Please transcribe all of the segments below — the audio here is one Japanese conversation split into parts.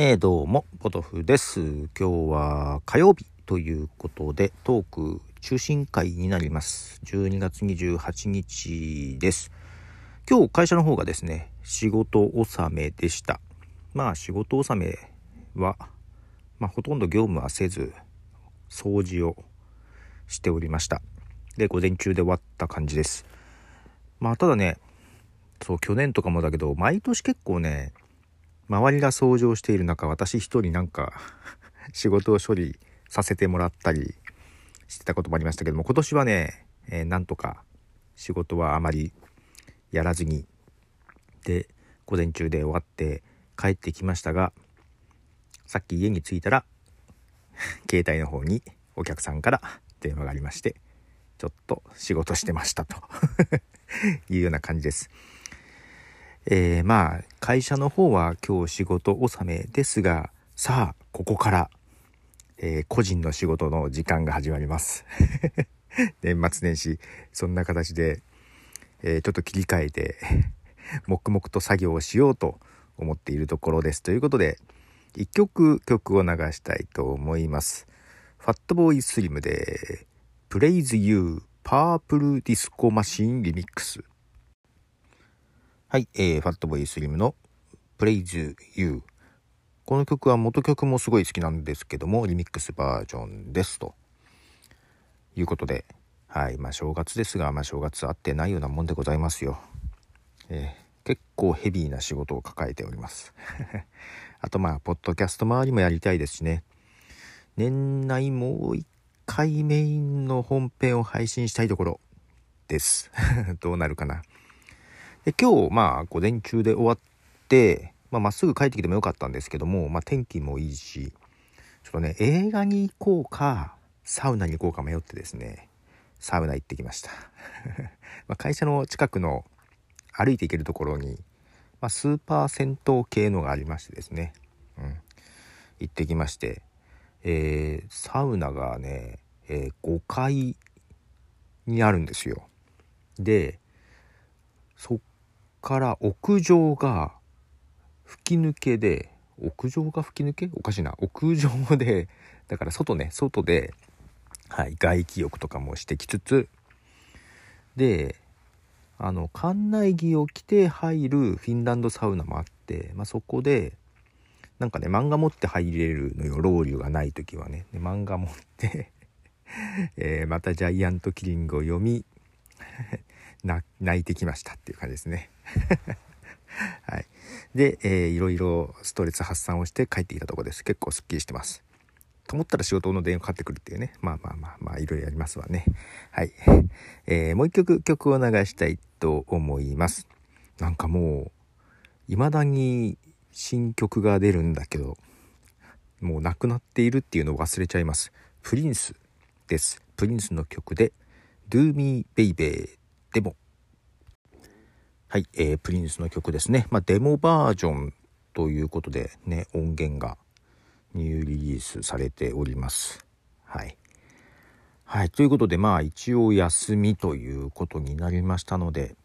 えー、どうも、ポトフです。今日は火曜日ということで、トーク中心会になります。12月28日です。今日会社の方がですね、仕事納めでした。まあ仕事納めは、まあほとんど業務はせず、掃除をしておりました。で、午前中で終わった感じです。まあただね、そう去年とかもだけど毎年結構ね周りが掃除をしている中私一人なんか 仕事を処理させてもらったりしてたこともありましたけども今年はね、えー、なんとか仕事はあまりやらずにで午前中で終わって帰ってきましたがさっき家に着いたら 携帯の方にお客さんから電話がありましてちょっと仕事してましたと いうような感じです。えー、まあ会社の方は今日仕事納めですがさあここから、えー、個人の仕事の時間が始まります。年末年始そんな形で、えー、ちょっと切り替えて 黙々と作業をしようと思っているところです。ということで1曲曲を流したいと思います。ファットボーイスリムで Praise You パープルディスコマシンリミックスはい、えー、ファットボイスリムの Praise You。この曲は元曲もすごい好きなんですけども、リミックスバージョンですと。いうことで、はい、まあ正月ですが、まあ正月あってないようなもんでございますよ。えー、結構ヘビーな仕事を抱えております。あとまあ、ポッドキャスト周りもやりたいですしね。年内もう一回メインの本編を配信したいところです。どうなるかな。で今日まあ午前中で終わってまあ、っすぐ帰ってきてもよかったんですけども、まあ、天気もいいしちょっとね映画に行こうかサウナに行こうか迷ってですねサウナ行ってきました。ま会社の近くの歩いて行けるところに、まあ、スーパー銭湯系のがありましてですね、うん、行ってきまして、えー、サウナがね、えー、5階にあるんですよ。でそから屋上が吹き抜けで屋上が吹き抜け？おかしいな。屋上でだから外ね。外で、はい、外気浴とかもしてきつつ。であの館内着を着て入るフィンランドサウナもあって、まあ、そこでなんかね漫画持って入れるのよ。ロウリュがない時はね。で漫画持って えー、またジャイアントキリングを読み 泣いてきましたっていう感じですね。はい。で、えー、いろいろストレス発散をして帰ってきたとこです。結構すっきりしてます。と思ったら仕事の電話かかってくるっていうね。まあまあまあまあ、いろいろやりますわね。はい。えー、もう一曲曲を流したいと思います。なんかもう、未だに新曲が出るんだけど、もうなくなっているっていうのを忘れちゃいます。プリンスです。プリンスの曲で、Do Me Baby デモ。はい、えー、プリンスの曲ですね。まあ、デモバージョンということでね、音源がニューリリースされております。はい。はい、ということで、まあ一応休みということになりましたので、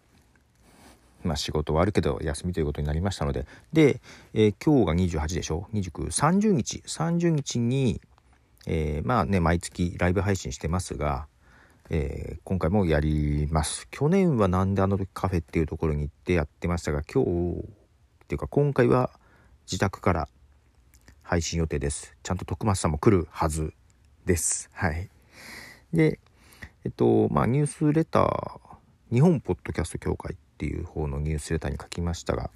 まあ仕事はあるけど休みということになりましたので、で、えー、今日が28でしょ ?29、30日、30日に、えー、まあね、毎月ライブ配信してますが、えー、今回もやります。去年はなんであの時カフェっていうところに行ってやってましたが、今日っていうか今回は自宅から配信予定です。ちゃんと徳松さんも来るはずです。はい。で、えっと、まあニュースレター、日本ポッドキャスト協会っていう方のニュースレターに書きましたが、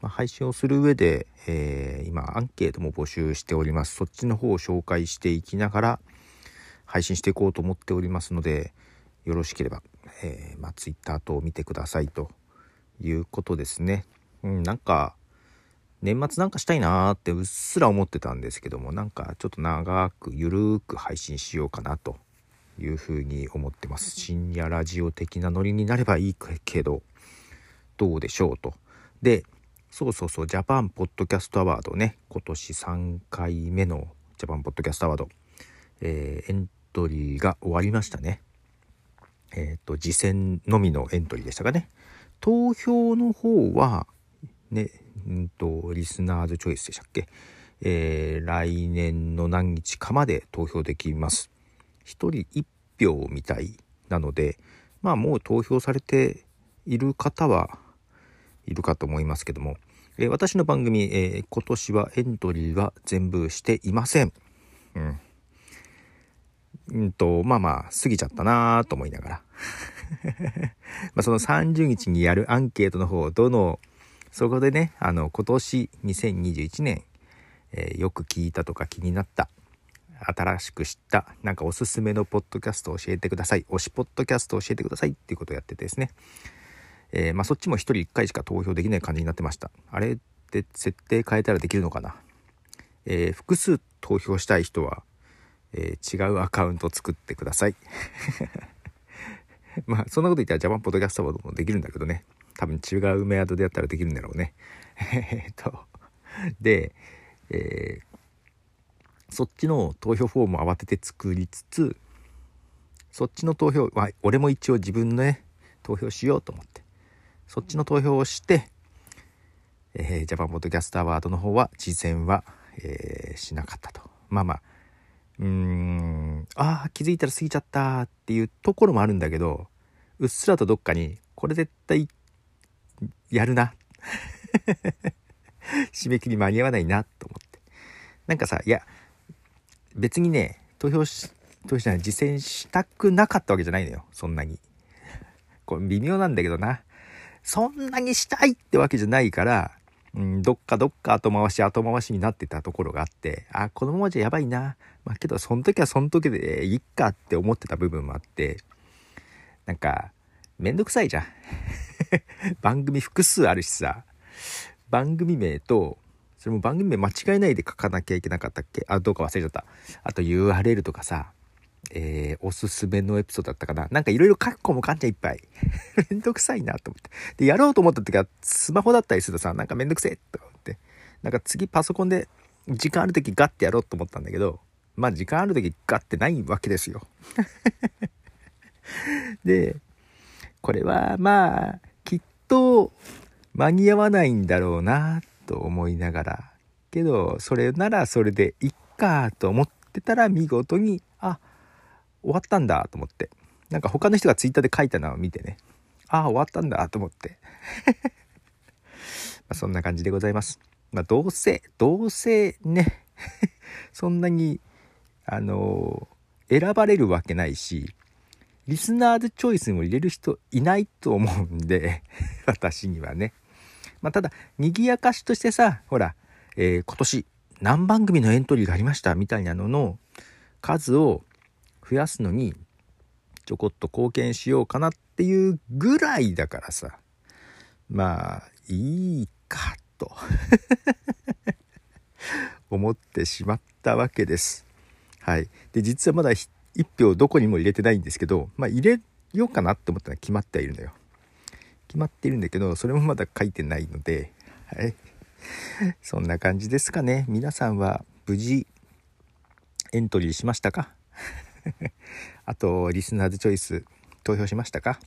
まあ、配信をする上で、えー、今アンケートも募集しております。そっちの方を紹介していきながら、配信していこうと思っておりますのでよろしければ、えー、まあ、Twitter 等を見てくださいということですね。うん、なんか年末なんかしたいなーってうっすら思ってたんですけどもなんかちょっと長くゆるーく配信しようかなというふうに思ってます。深夜ラジオ的なノリになればいいけどどうでしょうと。でそうそうそうジャパンポッドキャストアワードね今年3回目のジャパンポッドキャストアワード、えー、トリーが終わりましたね。えっ、ー、と、次戦のみのエントリーでしたかね。投票の方は、ね、んと、リスナーズチョイスでしたっけえー、来年の何日かまで投票できます。1人1票みたいなので、まあもう投票されている方はいるかと思いますけども、えー、私の番組、えー、今年はエントリーは全部していません。うん。うんと、まあまあ、過ぎちゃったなぁと思いながら。まあその30日にやるアンケートの方、どの、そこでね、あの、今年2021年、えー、よく聞いたとか気になった、新しく知った、なんかおすすめのポッドキャスト教えてください。推しポッドキャストを教えてくださいっていうことをやっててですね。えー、まあそっちも1人1回しか投票できない感じになってました。あれって設定変えたらできるのかな？えー、複数投票したい人は、えー、違うアカウント作ってください。まあそんなこと言ったらジャパンポッドキャストもできるんだけどね。多分違うメアドでやったらできるんだろうね。えっと、で、えー、そっちの投票フォームを慌てて作りつつ、そっちの投票は、俺も一応自分のね、投票しようと思って、そっちの投票をして、えー、ジャパンポッドキャストアワードの方は事前は、えー、しなかったと。まあまあ、うーん、ああ、気づいたら過ぎちゃったっていうところもあるんだけど、うっすらとどっかに、これ絶対、やるな。締め切り間に合わないなと思って。なんかさ、いや、別にね、投票し、投票しない、実践したくなかったわけじゃないのよ。そんなに。これ微妙なんだけどな。そんなにしたいってわけじゃないから、うん、どっかどっか後回し後回しになってたところがあって、あ、このままじゃやばいな。まあけど、その時はその時でいっかって思ってた部分もあって、なんか、めんどくさいじゃん。番組複数あるしさ、番組名と、それも番組名間違えないで書かなきゃいけなかったっけ？あ、どうか忘れちゃった。あと URL とかさ、えー、おすすめのエピソードだったかな。なんかいろいろ書く子もかんちゃいっぱい。めんどくさいなと思って。で、やろうと思った時はスマホだったりするとさ、なんかめんどくせえと思って。なんか次パソコンで時間ある時ガッてやろうと思ったんだけど、まあ時間ある時ガッてないわけですよ。で、これはまあ、きっと間に合わないんだろうなと思いながらけどそれならそれでいっかと思ってたら見事に終わったんだと思って。なんか他の人がツイッターで書いたのを見てね。ああ終わったんだと思って。まそんな感じでございます。まあ、どうせどうせね そんなにあのー、選ばれるわけないしリスナーズチョイスにも入れる人いないと思うんで 私にはね。まあ、ただ、賑やかしとしてさ、ほら、えー、今年何番組のエントリーがありましたみたいなのの数を増やすのに、ちょこっと貢献しようかなっていうぐらいだからさ、まあ、いいかと 思ってしまったわけです。はい。で、実はまだ1票どこにも入れてないんですけど、まあ入れようかなって思ったら決まってはいるのよ。決まっているんだけどそれもまだ書いてないのではいそんな感じですかね皆さんは無事エントリーしましたか？あとリスナーズチョイス投票しましたか？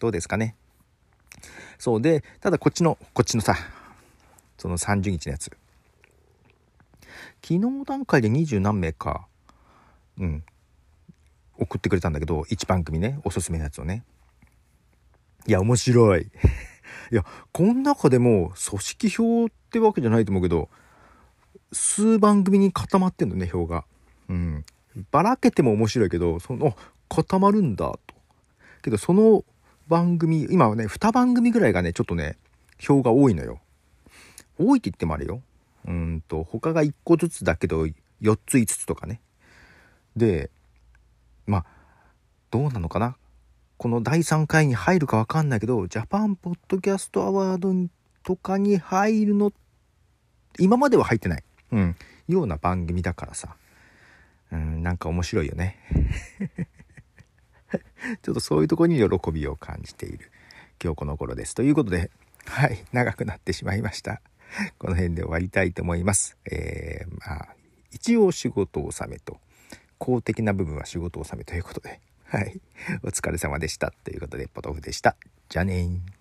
どうですかね？そうでただこっちのこっちのさその30日のやつ昨日段階で二十何名かうん送ってくれたんだけど1番組ねおすすめのやつをねいや、面白い。いや、この中でも組織票ってわけじゃないと思うけど、数番組に固まってんのね、票が。うん。ばらけても面白いけど、その、固まるんだ、と。けど、その番組、今はね、2番組ぐらいがね、ちょっとね、票が多いのよ。多いって言ってもあれよ。うんと、他が1個ずつだけど、4つ5つとかね。で、まあ、どうなのかな？この第3回に入るかわかんないけど、ジャパンポッドキャストアワードとかに入るの、今までは入ってない。うん。ような番組だからさ。うん、なんか面白いよね。ちょっとそういうとこに喜びを感じている今日この頃です。ということで、はい、長くなってしまいました。この辺で終わりたいと思います。えー、まあ、一応仕事納めと、公的な部分は仕事納めということで、はい。お疲れ様でした。ということで、ポトフでした。じゃあねー。